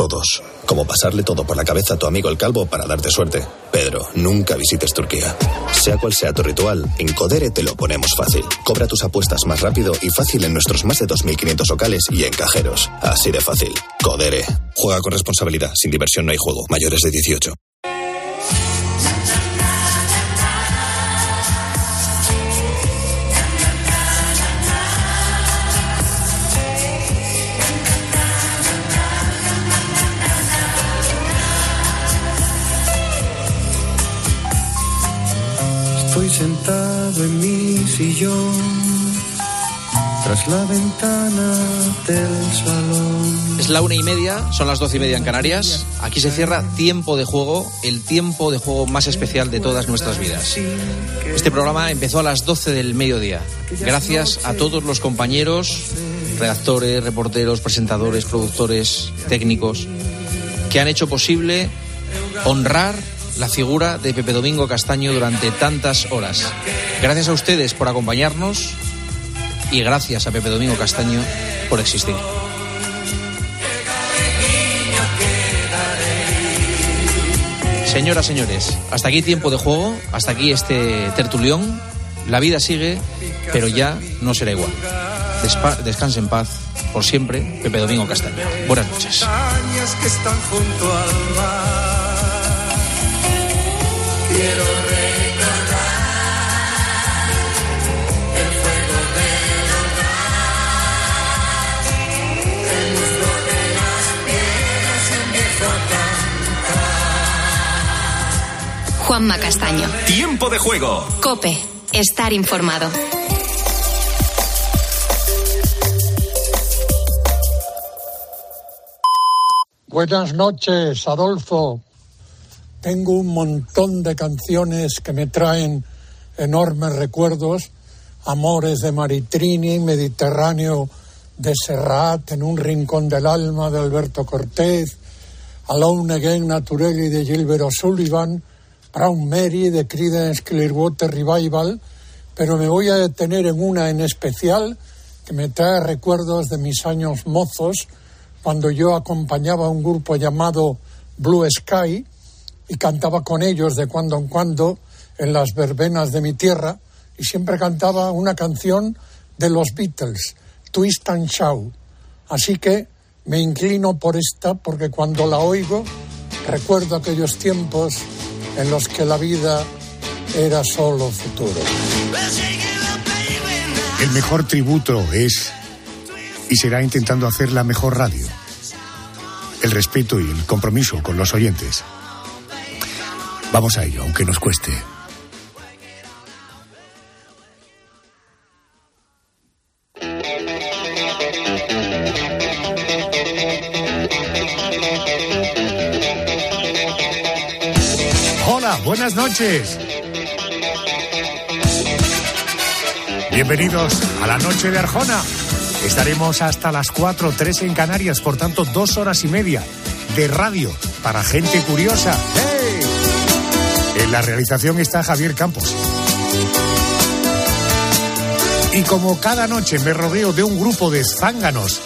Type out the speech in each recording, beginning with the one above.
Todos. Como pasarle todo por la cabeza a tu amigo el calvo para darte suerte. Pedro, nunca visites Turquía. Sea cual sea tu ritual, en Codere te lo ponemos fácil. Cobra tus apuestas más rápido y fácil en nuestros más de 2.500 locales y en cajeros. Así de fácil. Codere. Juega con responsabilidad. Sin diversión no hay juego. Mayores de 18. Sentado en mi sillón tras la ventana del salón. Es la una y media, son las doce y media en Canarias. Aquí se cierra Tiempo de Juego, el tiempo de juego más especial de todas nuestras vidas. Este programa empezó a las 12 del mediodía. Gracias a todos los compañeros, redactores, reporteros, presentadores, productores, técnicos, que han hecho posible honrar la figura de Pepe Domingo Castaño durante tantas horas. Gracias a ustedes por acompañarnos y gracias a Pepe Domingo Castaño por existir. Señoras, señores, hasta aquí tiempo de juego, hasta aquí este tertulión. La vida sigue, pero ya no será igual. Descanse en paz por siempre, Pepe Domingo Castaño. Buenas noches. Juanma Castaño. Tiempo de juego. Cope. Estar informado. Buenas noches, Adolfo. Tengo un montón de canciones que me traen enormes recuerdos. Amores de Maritrini, Mediterráneo de Serrat, En un rincón del alma de Alberto Cortés, Alone Again Naturelli de Gilbert O'Sullivan, Brown Mary de Creedence Clearwater Revival, pero me voy a detener en una en especial que me trae recuerdos de mis años mozos, cuando yo acompañaba a un grupo llamado Blue Sky y cantaba con ellos de cuando en cuando en las verbenas de mi tierra y siempre cantaba una canción de los Beatles, Twist and Shout. Así que me inclino por esta porque cuando la oigo recuerdo aquellos tiempos en los que la vida era solo futuro. El mejor tributo es y será intentando hacer la mejor radio. El respeto y el compromiso con los oyentes. Vamos a ello, aunque nos cueste. Hola, buenas noches. Bienvenidos a la noche de Arjona. Estaremos hasta las 4, 3 en Canarias, por tanto, dos horas y media de radio para gente curiosa. En la realización está Javier Campos. Y como cada noche me rodeo de un grupo de zánganos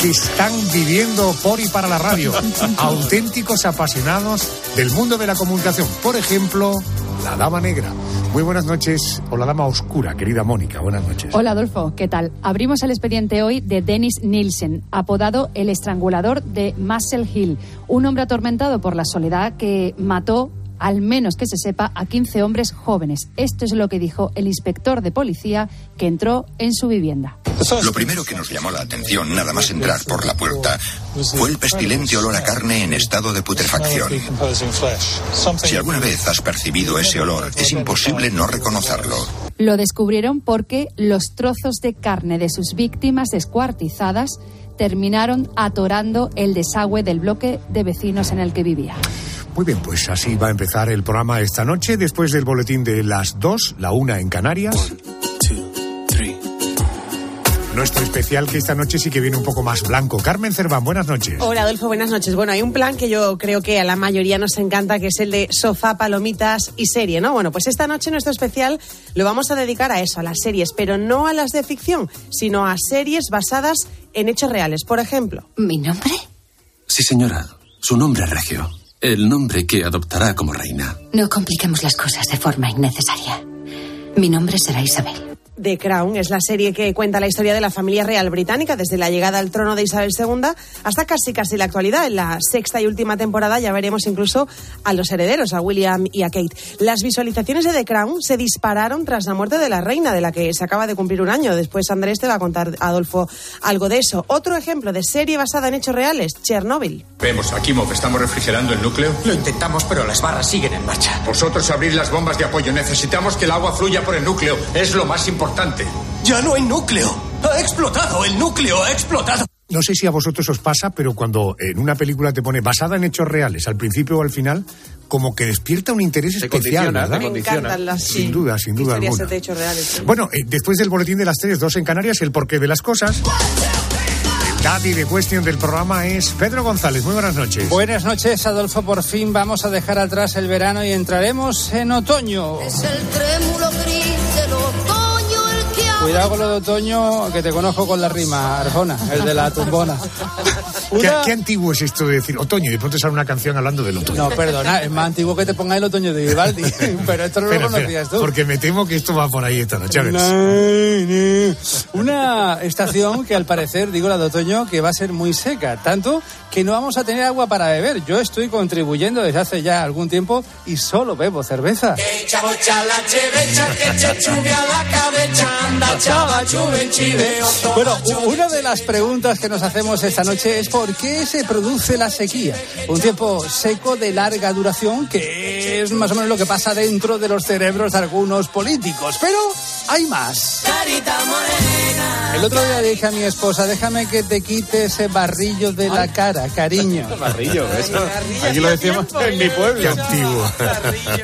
que están viviendo por y para la radio, auténticos apasionados del mundo de la comunicación. Por ejemplo, la Dama Negra. Muy buenas noches, o la Dama Oscura, querida Mónica. Buenas noches. Hola Adolfo, ¿qué tal? Abrimos el expediente hoy de Dennis Nielsen, apodado el estrangulador de Muscle Hill, un hombre atormentado por la soledad que mató, al menos que se sepa, a 15 hombres jóvenes. Esto es lo que dijo el inspector de policía que entró en su vivienda. Lo primero que nos llamó la atención, nada más entrar por la puerta, fue el pestilente olor a carne en estado de putrefacción. Si alguna vez has percibido ese olor, es imposible no reconocerlo. Lo descubrieron porque los trozos de carne de sus víctimas descuartizadas terminaron atorando el desagüe del bloque de vecinos en el que vivía. Muy bien, pues así va a empezar el programa esta noche, después del boletín de las dos, la una en Canarias. Nuestro especial que esta noche sí que viene un poco más blanco. Carmen Cerván, buenas noches. Hola Adolfo, buenas noches. Bueno, hay un plan que yo creo que a la mayoría nos encanta, que es el de sofá, palomitas y serie, ¿no? Bueno, pues esta noche nuestro especial lo vamos a dedicar a eso, a las series, pero no a las de ficción, sino a series basadas en hechos reales. Por ejemplo. ¿Mi nombre? Sí, señora. Su nombre es Regio. El nombre que adoptará como reina. No compliquemos las cosas de forma innecesaria. Mi nombre será Isabel. The Crown es la serie que cuenta la historia de la familia real británica desde la llegada al trono de Isabel II hasta casi casi la actualidad. En la sexta y última temporada ya veremos incluso a los herederos, a William y a Kate. Las visualizaciones de The Crown se dispararon tras la muerte de la reina, de la que se acaba de cumplir un año. Después Andrés te va a contar, Adolfo, algo de eso. Otro ejemplo de serie basada en hechos reales, Chernobyl. Vemos, Akimov, ¿estamos refrigerando el núcleo? Lo intentamos, pero las barras siguen en marcha. Vosotros abrir las bombas de apoyo. Necesitamos que el agua fluya por el núcleo. Es lo más importante. Ya no hay núcleo. Ha explotado. El núcleo ha explotado. No sé si a vosotros os pasa, pero cuando en una película te pone basada en hechos reales, al principio o al final, como que despierta un interés Te especial, condiciona, ¿verdad? Me encantan las Sin sí, duda, sin duda alguna. de hechos reales. sí. Bueno, eh, después del boletín de las tres, dos en Canarias, el porqué de las cosas. El daddy de cuestión del programa es Pedro González. Muy buenas noches. Buenas noches, Adolfo. Por fin vamos a dejar atrás el verano y entraremos en otoño. Es el trémulo gris Cuidado con lo de otoño, que te conozco con la rima, Arjona, el de la tumbona. ¿Qué, Una- qué antiguo es esto de decir otoño y de pronto sale una canción hablando del otoño? No, perdona, es más antiguo que te ponga el otoño de Vivaldi, pero esto no Espera, lo espera, conocías tú. Porque me temo que esto va por ahí esta noche. a ver. Una estación que al parecer, digo la de otoño, que va a ser muy seca, tanto que no vamos a tener agua para beber. Yo estoy contribuyendo desde hace ya algún tiempo y solo bebo cerveza. Bueno, una de las preguntas que nos hacemos esta noche es por qué se produce la sequía. Un tiempo seco de larga duración que es más o menos lo que pasa dentro de los cerebros de algunos políticos. Pero hay más. El otro día dije a mi esposa, déjame que te quite ese barrillo de la cara, cariño. Barrillo, eso. Aquí lo decíamos en mi pueblo. Qué antiguo.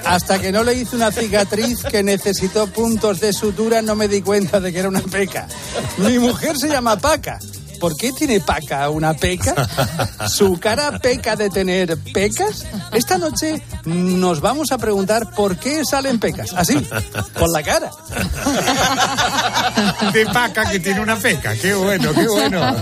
Hasta que no le hice una cicatriz que necesitó puntos de sutura, no me di cuenta de que era una peca. Mi mujer se llama Paca. ¿Por qué tiene Paca una peca? ¿Su cara peca de tener pecas? Esta noche nos vamos a preguntar por qué salen pecas. Así, por la cara. de paca que tiene una peca. Qué bueno, qué bueno.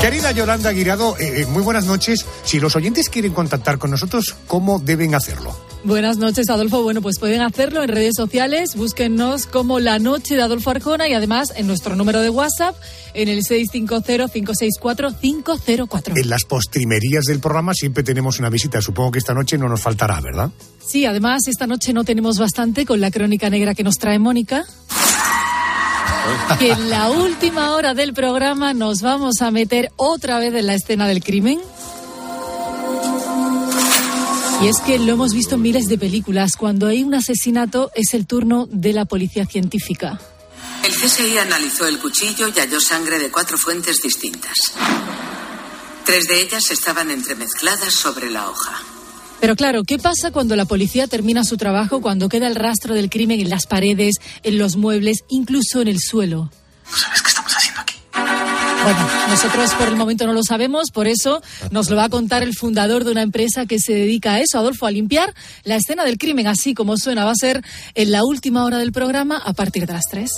Querida Yolanda Guirado, eh, eh, muy buenas noches. Si los oyentes quieren contactar con nosotros, ¿cómo deben hacerlo? Buenas noches, Adolfo. Bueno, pues pueden hacerlo en redes sociales. Búsquennos como La Noche de Adolfo Arjona y además en nuestro número de WhatsApp en el 650-564-504. En las postrimerías del programa siempre tenemos una visita. Supongo que esta noche no nos faltará, ¿verdad? Sí, además esta noche no tenemos bastante con la crónica negra que nos trae Mónica. Que en la última hora del programa nos vamos a meter otra vez en la escena del crimen. Y es que lo hemos visto en miles de películas. Cuando hay un asesinato es el turno de la policía científica. El CSI analizó el cuchillo y halló sangre de cuatro fuentes distintas. Tres de ellas estaban entremezcladas sobre la hoja. Pero claro, ¿qué pasa cuando la policía termina su trabajo, cuando queda el rastro del crimen en las paredes, en los muebles, incluso en el suelo? ¿Sabes qué estamos haciendo aquí? Bueno, nosotros por el momento no lo sabemos, por eso nos lo va a contar el fundador de una empresa que se dedica a eso, Adolfo, a limpiar la escena del crimen, así como suena. Va a ser en la última hora del programa a partir de las 3.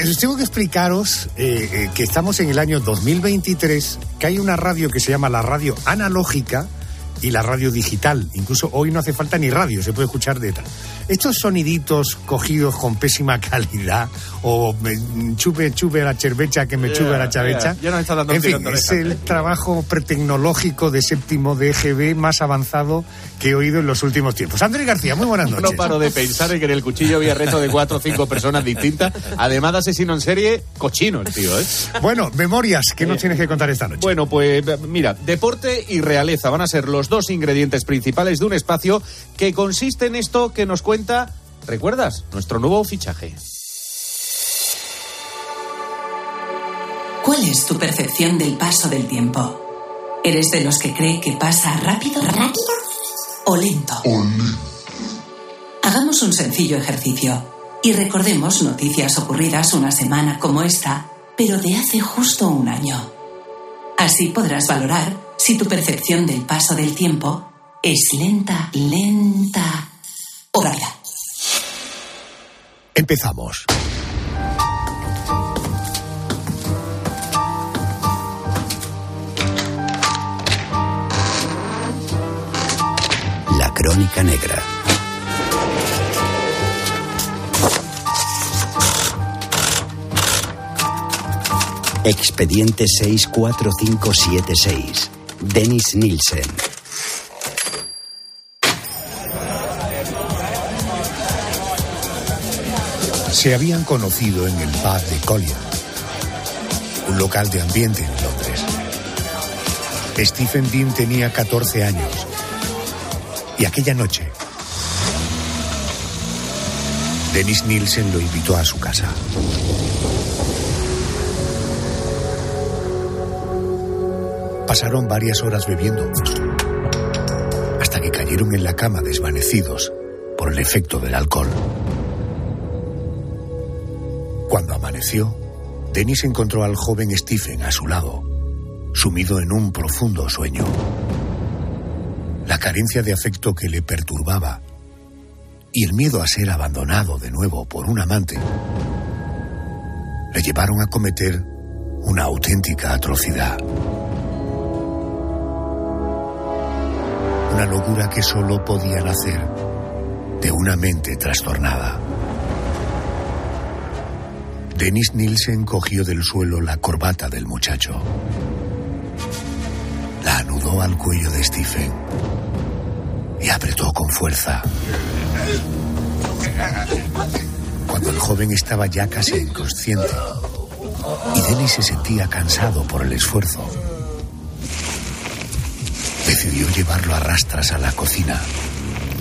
Eh, tengo que explicaros eh, eh, que estamos en el año 2023, que hay una radio que se llama la radio analógica y la radio digital. Incluso hoy no hace falta ni radio, se puede escuchar de tal. Estos soniditos cogidos con pésima calidad o me- chupe, chupe a la chervecha que me Ya, chupe a la chavecha. ya, ya nos está dando en fin, es el trabajo pretecnológico de séptimo de EGB más avanzado que he oído en los últimos tiempos. Andrés García, muy buenas noches. No paro de pensar en que en el cuchillo había resto de cuatro o cinco personas distintas. Además de asesino en serie, cochino el tío, ¿eh? Bueno, memorias, ¿qué nos tienes que contar esta noche? Bueno, pues mira, deporte y realeza van a ser los dos ingredientes principales de un espacio que consiste en esto que nos cuenta, ¿recuerdas? Nuestro nuevo fichaje. ¿Cuál es tu percepción del paso del tiempo? ¿Eres de los que cree que pasa rápido? ¿Rápido? ¿O lento? Hagamos un sencillo ejercicio y recordemos noticias ocurridas una semana como esta, pero de hace justo un año. Así podrás valorar si tu percepción del paso del tiempo es lenta, lenta Empezamos. La Crónica Negra. Expediente 64576. Dennis Nielsen. Se habían conocido en el pub de Collier, un local de ambiente en Londres. Stephen Dean tenía 14 años y aquella noche Dennis Nielsen lo invitó a su casa. Pasaron varias horas bebiendo hasta que cayeron en la cama desvanecidos por el efecto del alcohol. Amaneció, Dennis encontró al joven Stephen a su lado, sumido en un profundo sueño. La carencia de afecto que le perturbaba y el miedo a ser abandonado de nuevo por un amante le llevaron a cometer una auténtica atrocidad. Una locura que solo podía nacer de una mente trastornada. Dennis Nielsen cogió del suelo la corbata del muchacho. La anudó al cuello de Stephen y apretó con fuerza. Cuando el joven estaba ya casi inconsciente y Dennis se sentía cansado por el esfuerzo, decidió llevarlo a rastras a la cocina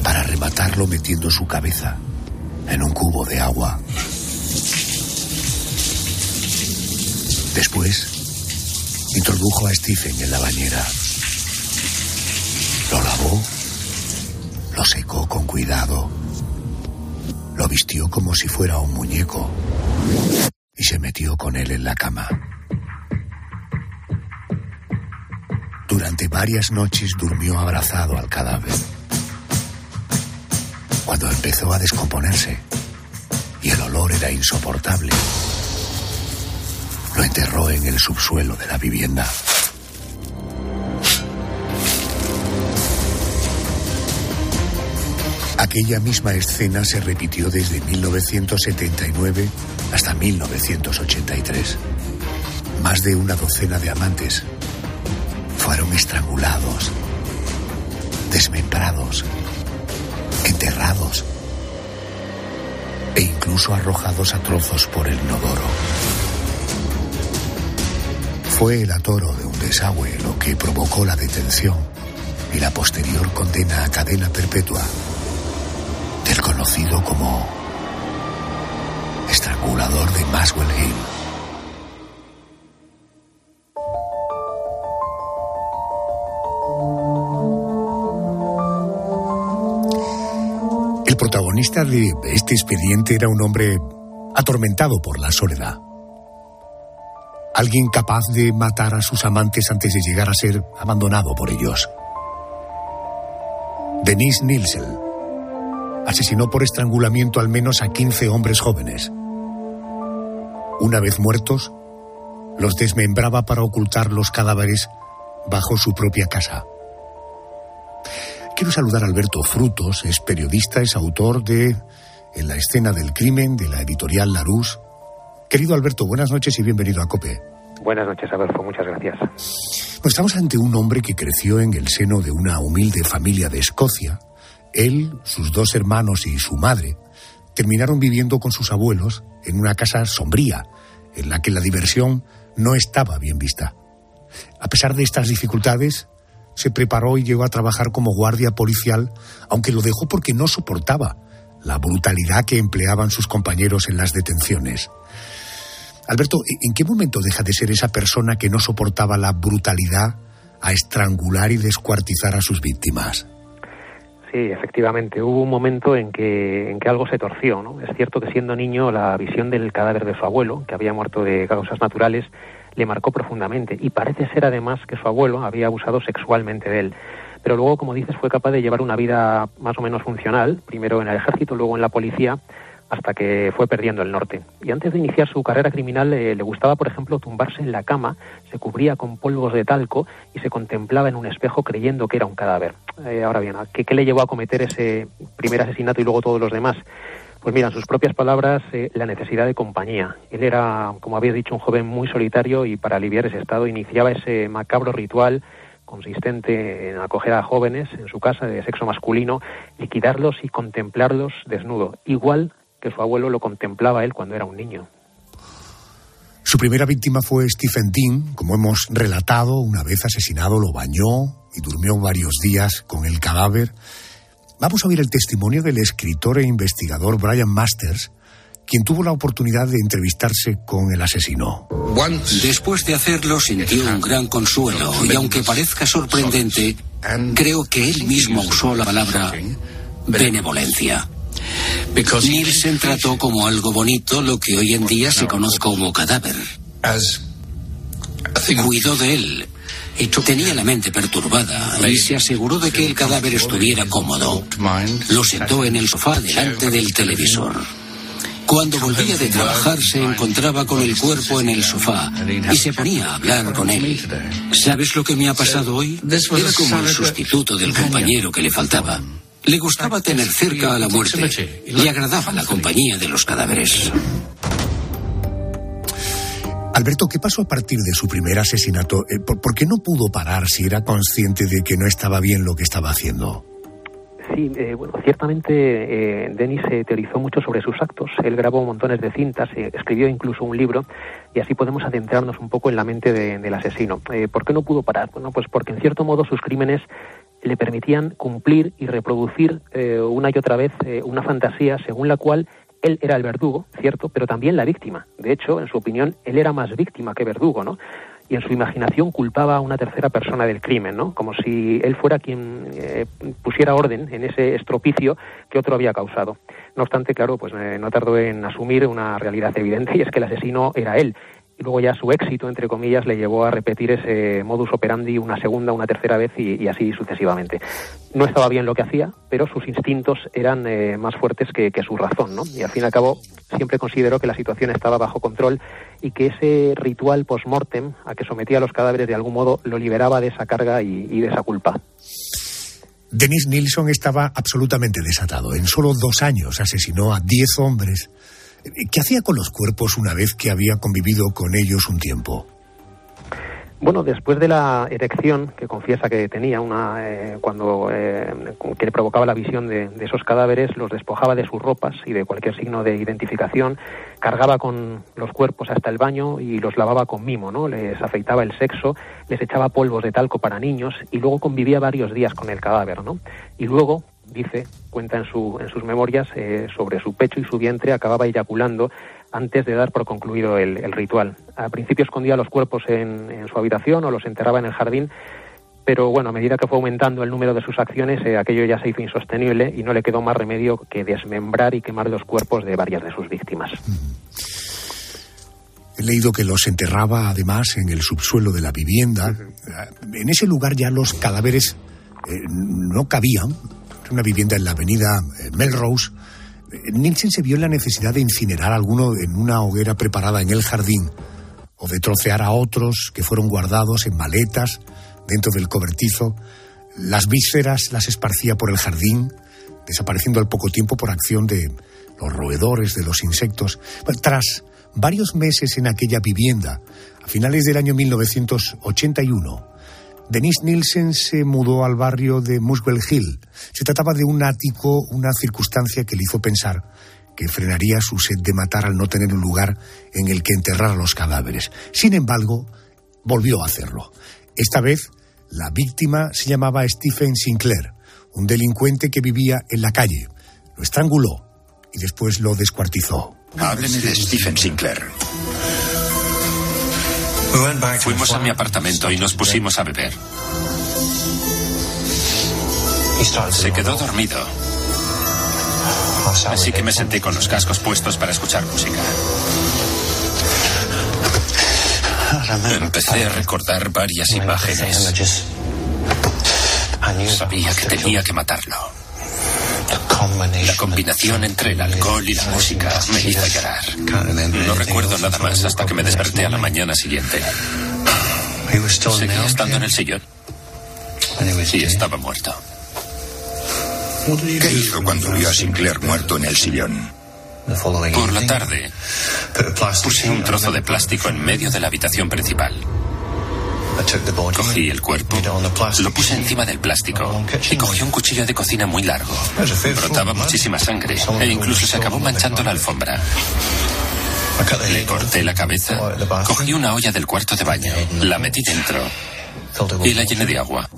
para rematarlo metiendo su cabeza en un cubo de agua. Después, introdujo a Stephen en la bañera. Lo lavó, lo secó con cuidado, lo vistió como si fuera un muñeco y se metió con él en la cama. Durante varias noches durmió abrazado al cadáver. Cuando empezó a descomponerse y el olor era insoportable, lo enterró en el subsuelo de la vivienda. Aquella misma escena se repitió desde 1979 hasta 1983. Más de una docena de amantes fueron estrangulados, desmembrados, enterrados e incluso arrojados a trozos por el inodoro. Fue el atoro de un desagüe lo que provocó la detención y la posterior condena a cadena perpetua del conocido como estrangulador de Maswell Hill. El protagonista de este expediente era un hombre atormentado por la soledad. Alguien capaz de matar a sus amantes antes de llegar a ser abandonado por ellos. Denise Nielsen asesinó por estrangulamiento al menos a 15 hombres jóvenes. Una vez muertos, los desmembraba para ocultar los cadáveres bajo su propia casa. Quiero saludar a Alberto Frutos, es periodista, es autor de En la escena del crimen de la editorial Larús. Querido Alberto, buenas noches y bienvenido a COPE. Buenas noches, Adolfo, muchas gracias. Pues estamos ante un hombre que creció en el seno de una humilde familia de Escocia. Él, sus dos hermanos y su madre terminaron viviendo con sus abuelos en una casa sombría, en la que la diversión no estaba bien vista. A pesar de estas dificultades, se preparó y llegó a trabajar como guardia policial, aunque lo dejó porque no soportaba la brutalidad que empleaban sus compañeros en las detenciones. Alberto, ¿en qué momento deja de ser esa persona que no soportaba la brutalidad a estrangular y descuartizar a sus víctimas? Sí, efectivamente, hubo un momento en que, en que algo se torció. ¿no? Es cierto que siendo niño la visión del cadáver de su abuelo, que había muerto de causas naturales, le marcó profundamente y parece ser además que su abuelo había abusado sexualmente de él. Pero luego, como dices, fue capaz de llevar una vida más o menos funcional, primero en el ejército, luego en la policía, hasta que fue perdiendo el norte. Y antes de iniciar su carrera criminal eh, le gustaba, por ejemplo, tumbarse en la cama, se cubría con polvos de talco y se contemplaba en un espejo creyendo que era un cadáver. Eh, ahora bien, ¿qué, ¿qué, le llevó a cometer ese primer asesinato y luego todos los demás? Pues mira, en sus propias palabras, eh, la necesidad de compañía. Él era, como habéis dicho, un joven muy solitario y para aliviar ese estado iniciaba ese macabro ritual consistente en acoger a jóvenes en su casa de sexo masculino, liquidarlos y contemplarlos desnudo, igual que su abuelo lo contemplaba él cuando era un niño. Su primera víctima fue Stephen Dean, como hemos relatado, una vez asesinado lo bañó y durmió varios días con el cadáver. Vamos a oír el testimonio del escritor e investigador Brian Masters, quien tuvo la oportunidad de entrevistarse con el asesino. Después de hacerlo sintió un gran consuelo y aunque parezca sorprendente, creo que él mismo usó la palabra benevolencia. Nielsen trató como algo bonito lo que hoy en día se conoce como cadáver. Cuidó de él. Tenía la mente perturbada y se aseguró de que el cadáver estuviera cómodo. Lo sentó en el sofá delante del televisor. Cuando volvía de trabajar se encontraba con el cuerpo en el sofá y se ponía a hablar con él. ¿Sabes lo que me ha pasado hoy? Era como el sustituto del compañero que le faltaba. Le gustaba tener cerca a la muerte. Le agradaba la compañía de los cadáveres. Alberto, ¿qué pasó a partir de su primer asesinato? Eh, ¿Por, qué no pudo parar si era consciente de que no estaba bien lo que estaba haciendo? Sí, eh, bueno, ciertamente eh, Denis se teorizó mucho sobre sus actos. Él grabó montones de cintas, eh, escribió incluso un libro y así podemos adentrarnos un poco en la mente de, del asesino. Eh, ¿Por qué no pudo parar? Bueno, pues porque en cierto modo sus crímenes le permitían cumplir y reproducir eh, una y otra vez eh, una fantasía según la cual él era el verdugo, cierto, pero también la víctima. De hecho, en su opinión, él era más víctima que verdugo, ¿no? Y en su imaginación culpaba a una tercera persona del crimen, ¿no? Como si él fuera quien eh, pusiera orden en ese estropicio que otro había causado. No obstante, claro, pues no tardó en asumir una realidad evidente y es que el asesino era él y luego ya su éxito, entre comillas, le llevó a repetir ese modus operandi una segunda, una tercera vez y, así sucesivamente. No estaba bien lo que hacía, pero sus instintos eran eh, más fuertes que, que, su razón, ¿no? Y al fin y al cabo siempre consideró que la situación estaba bajo control y que ese ritual post-mortem a que sometía a los cadáveres de algún modo lo liberaba de esa carga y, y de esa culpa. Denis Nilsson estaba absolutamente desatado. En solo dos años asesinó a diez hombres ¿Qué hacía con los cuerpos una vez que había convivido con ellos un tiempo? Bueno, después de la erección que confiesa que tenía una eh, cuando eh, que le provocaba la visión de, de, esos cadáveres, los despojaba de sus ropas y de cualquier signo de identificación, cargaba con los cuerpos hasta el baño y los lavaba con mimo, ¿no? Les afeitaba el sexo, les echaba polvos de talco para niños y luego convivía varios días con el cadáver, ¿no? Y luego dice, cuenta en, su, en sus memorias, eh, sobre su pecho y su vientre acababa eyaculando antes de dar por concluido el, el ritual. Al principio escondía los cuerpos en, en, su habitación o los enterraba en el jardín, pero bueno, a medida que fue aumentando el número de sus acciones, eh, aquello ya se hizo insostenible y no le quedó más remedio que desmembrar y quemar los cuerpos de varias de sus víctimas. He leído que los enterraba además en el subsuelo de la vivienda. En ese lugar ya los cadáveres eh, no cabían, una vivienda en la avenida eh, Melrose, Nielsen se vio en la necesidad de incinerar a alguno en una hoguera preparada en el jardín o de trocear a otros que fueron guardados en maletas dentro del cobertizo. Las vísceras las esparcía por el jardín, desapareciendo al poco tiempo por acción de los roedores, de los insectos. Tras varios meses en aquella vivienda, a finales del año 1981, Denis Nielsen se mudó al barrio de Muswell Hill. Se trataba de un ático, una circunstancia que le hizo pensar que frenaría su sed de matar al no tener un lugar en el que enterrar los cadáveres. Sin embargo, volvió a hacerlo. Esta vez, la víctima se llamaba Stephen Sinclair, un delincuente que vivía en la calle. Lo estranguló y después lo descuartizó. Hábleme de Stephen Sinclair. Fuimos a mi apartamento y nos pusimos a beber. Se quedó dormido. Así que me senté con los cascos puestos para escuchar música. Empecé a recordar varias imágenes. Sabía que tenía que matarlo. La combinación entre el alcohol y la música me hizo llorar. No recuerdo nada más hasta que me desperté a la mañana siguiente. Seguía estando en el sillón. Y estaba muerto. ¿Qué hizo cuando vio a Sinclair muerto en el sillón? Por la tarde, puse un trozo de plástico en medio de la habitación principal. Cogí el cuerpo, lo puse encima del plástico y cogí un cuchillo de cocina muy largo. Brotaba muchísima sangre e incluso se acabó manchando la alfombra. Le corté la cabeza, cogí una olla del cuarto de baño, la metí dentro y la llené de agua.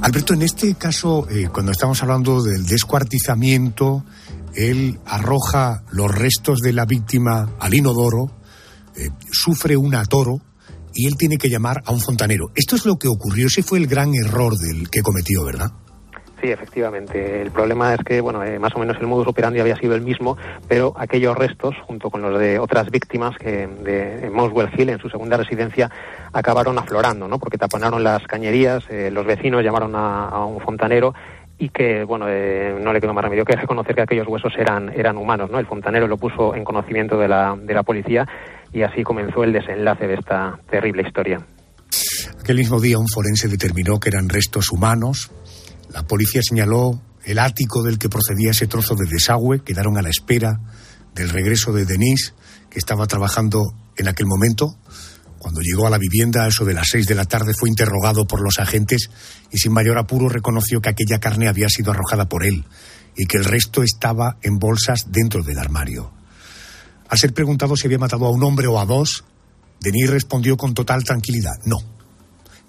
Alberto, en este caso, eh, cuando estamos hablando del descuartizamiento, él arroja los restos de la víctima al inodoro, eh, sufre un atoro y él tiene que llamar a un fontanero. Esto es lo que ocurrió, ese fue el gran error del que cometió, ¿verdad? Sí, efectivamente. El problema es que, bueno, eh, más o menos el modus operandi había sido el mismo, pero aquellos restos, junto con los de otras víctimas que de en Moswell Hill, en su segunda residencia, acabaron aflorando, ¿no? Porque taponaron las cañerías, eh, los vecinos llamaron a, un fontanero y que bueno eh, no le quedó más remedio que reconocer que aquellos huesos eran eran humanos no el fontanero lo puso en conocimiento de la de la policía y así comenzó el desenlace de esta terrible historia Aquel mismo día un forense determinó que eran restos humanos. La policía señaló el ático del que procedía ese trozo de desagüe. Quedaron a la espera del regreso de Denise, que estaba trabajando en aquel momento. Cuando llegó a la vivienda, a eso de las seis de la tarde, fue interrogado por los agentes y sin mayor apuro reconoció que aquella carne había sido arrojada por él y que el resto estaba en bolsas dentro del armario. Al ser preguntado si había matado a un hombre o a dos, Denis respondió con total tranquilidad, no.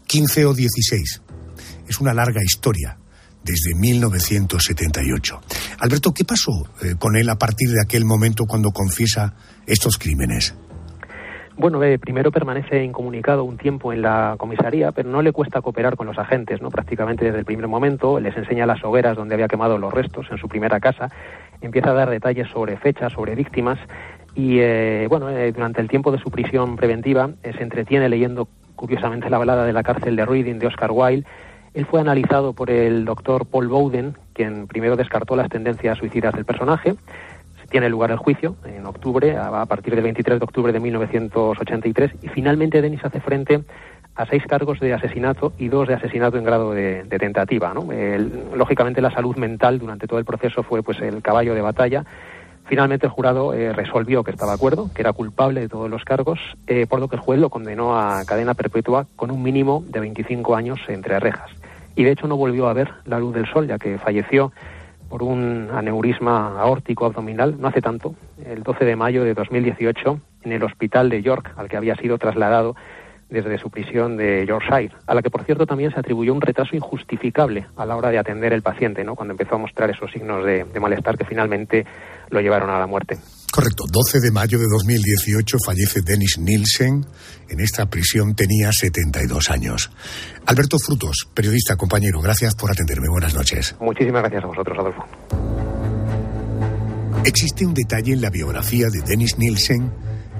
15 o 16. Es una larga historia, desde 1978. Alberto, ¿qué pasó eh, con él a partir de aquel momento cuando confiesa estos crímenes? Bueno, eh, primero permanece incomunicado un tiempo en la comisaría, pero no le cuesta cooperar con los agentes, ¿no? Prácticamente desde el primer momento les enseña las hogueras donde había quemado los restos en su primera casa, empieza a dar detalles sobre fechas, sobre víctimas y eh, bueno, eh, durante el tiempo de su prisión preventiva eh, se entretiene leyendo curiosamente la balada de la cárcel de Reading de Oscar Wilde. Él fue analizado por el doctor Paul Bowden, quien primero descartó las tendencias suicidas del personaje. Tiene lugar el juicio en octubre, a partir del 23 de octubre de 1983, y finalmente Denis hace frente a seis cargos de asesinato y dos de asesinato en grado de, de tentativa. ¿no? El- lógicamente la salud mental durante todo el proceso fue pues el caballo de batalla. Finalmente el jurado eh, resolvió que estaba de acuerdo, que era culpable de todos los cargos, eh, por lo que el juez lo condenó a cadena perpetua con un mínimo de 25 años entre rejas. Y de hecho no volvió a ver la luz del sol, ya que falleció por un aneurisma aórtico abdominal no hace tanto, el 12 de mayo de 2018, en el hospital de York, al que había sido trasladado desde su prisión de Yorkshire, a la que por cierto también se atribuyó un retraso injustificable a la hora de atender el paciente, ¿no? cuando empezó a mostrar esos signos de, de malestar que finalmente lo llevaron a la muerte. Correcto, 12 de mayo de 2018 fallece Dennis Nielsen. En esta prisión tenía 72 años. Alberto Frutos, periodista, compañero, gracias por atenderme. Buenas noches. Muchísimas gracias a vosotros, Adolfo. Existe un detalle en la biografía de Dennis Nielsen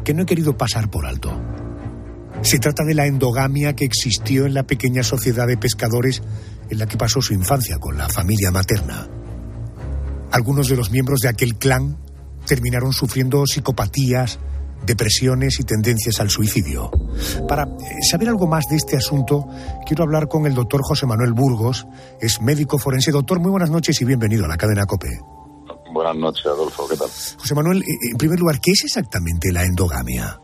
que no he querido pasar por alto. Se trata de la endogamia que existió en la pequeña sociedad de pescadores en la que pasó su infancia con la familia materna. Algunos de los miembros de aquel clan terminaron sufriendo psicopatías, depresiones y tendencias al suicidio. Para eh, saber algo más de este asunto, quiero hablar con el doctor José Manuel Burgos, es médico forense. Doctor, muy buenas noches y bienvenido a la cadena COPE. Buenas noches, Adolfo, ¿qué tal? José Manuel, eh, en primer lugar, ¿qué es exactamente la endogamia?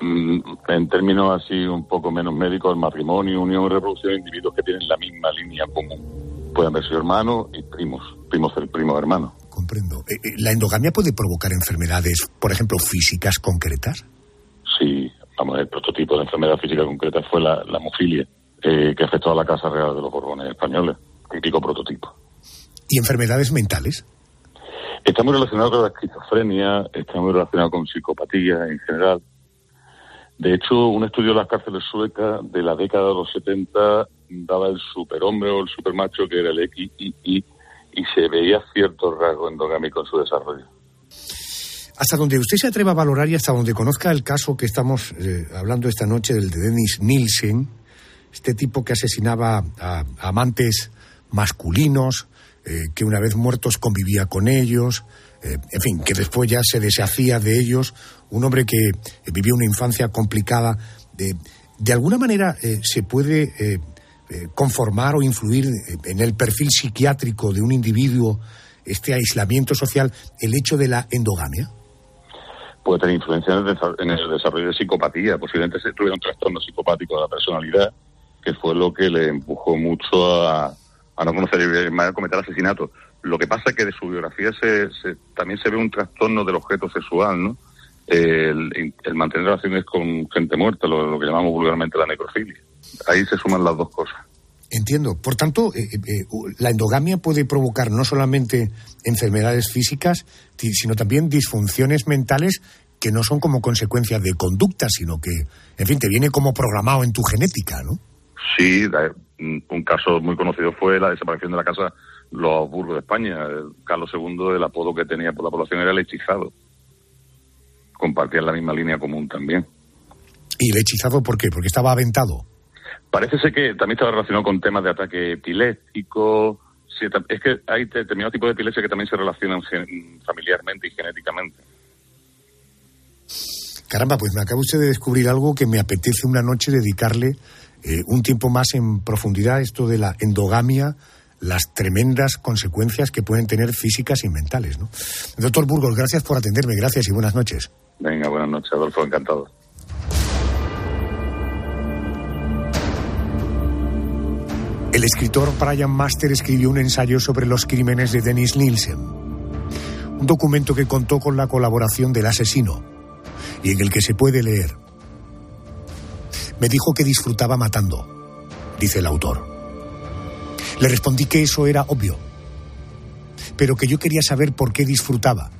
Mm, En términos así un poco menos médicos, el matrimonio, unión y reproducción de individuos que tienen la misma línea común. Pueden sido hermanos y primos, primos del primo hermano. Comprendo. Eh, eh, ¿La endogamia puede provocar enfermedades, por ejemplo, físicas concretas? Sí, vamos, el prototipo de enfermedad física concreta fue la, la hemofilia, eh, que afectó a la Casa Real de los Borbones españoles, típico prototipo. ¿Y enfermedades mentales? Está muy relacionado con la esquizofrenia, está muy relacionado con psicopatía en general. De hecho, un estudio de las cárceles suecas de la década de los 70 daba el superhombre o el supermacho que era el XII y se veía cierto rasgo endogámico en su desarrollo. Hasta donde usted se atreva a valorar y hasta donde conozca el caso que estamos eh, hablando esta noche del de Dennis Nielsen, este tipo que asesinaba a, amantes masculinos, eh, que una vez muertos convivía con ellos, eh, en fin, que después ya se deshacía de ellos, un hombre que vivió una infancia complicada. De, alguna manera eh, se puede conformar o influir en el perfil psiquiátrico de un individuo, este aislamiento social, el hecho de la endogamia puede tener influencia en el desarrollo de psicopatía. Posiblemente se tuviera un trastorno psicopático de la personalidad, que fue lo que le empujó mucho a, no conocer a cometer asesinatos. Lo que pasa es que de su biografía se, también se ve un trastorno del objeto sexual, ¿no? El, mantener relaciones con gente muerta, lo, que llamamos vulgarmente la necrofilia. Ahí se suman las dos cosas. Entiendo. Por tanto, eh, eh, la endogamia puede provocar no solamente enfermedades físicas, sino también disfunciones mentales que no son como consecuencia de conducta, sino que, en fin, te viene como programado en tu genética, ¿no? Sí, un caso muy conocido fue la desaparición de la casa Los Burgos de España. Carlos II, el apodo que tenía por la población era el hechizado. Compartían la misma línea común también. ¿Y el hechizado por qué? Porque estaba aventado. Parece ser que también estaba relacionado con temas de ataque epiléptico. es que hay determinados tipos de epilepsia que también se relacionan familiarmente y genéticamente. Caramba, pues me acaba usted de descubrir algo que me apetece una noche dedicarle eh, un tiempo más en profundidad, esto de la endogamia, las tremendas consecuencias que pueden tener físicas y mentales. ¿no? Doctor Burgos, gracias por atenderme, gracias y buenas noches. Venga, buenas noches, Adolfo, encantado. El escritor Brian Master escribió un ensayo sobre los crímenes de Dennis Nielsen, un documento que contó con la colaboración del asesino y en el que se puede leer. Me dijo que disfrutaba matando, dice el autor. Le respondí que eso era obvio, pero que yo quería saber por qué disfrutaba.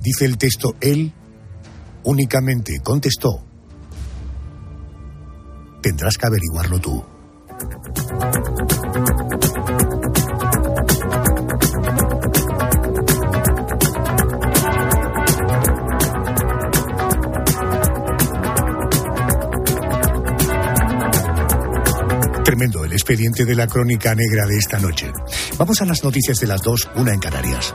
Dice el texto, él únicamente contestó, tendrás que averiguarlo tú. El expediente de la crónica negra de esta noche. Vamos a las noticias de las dos, una en Canarias.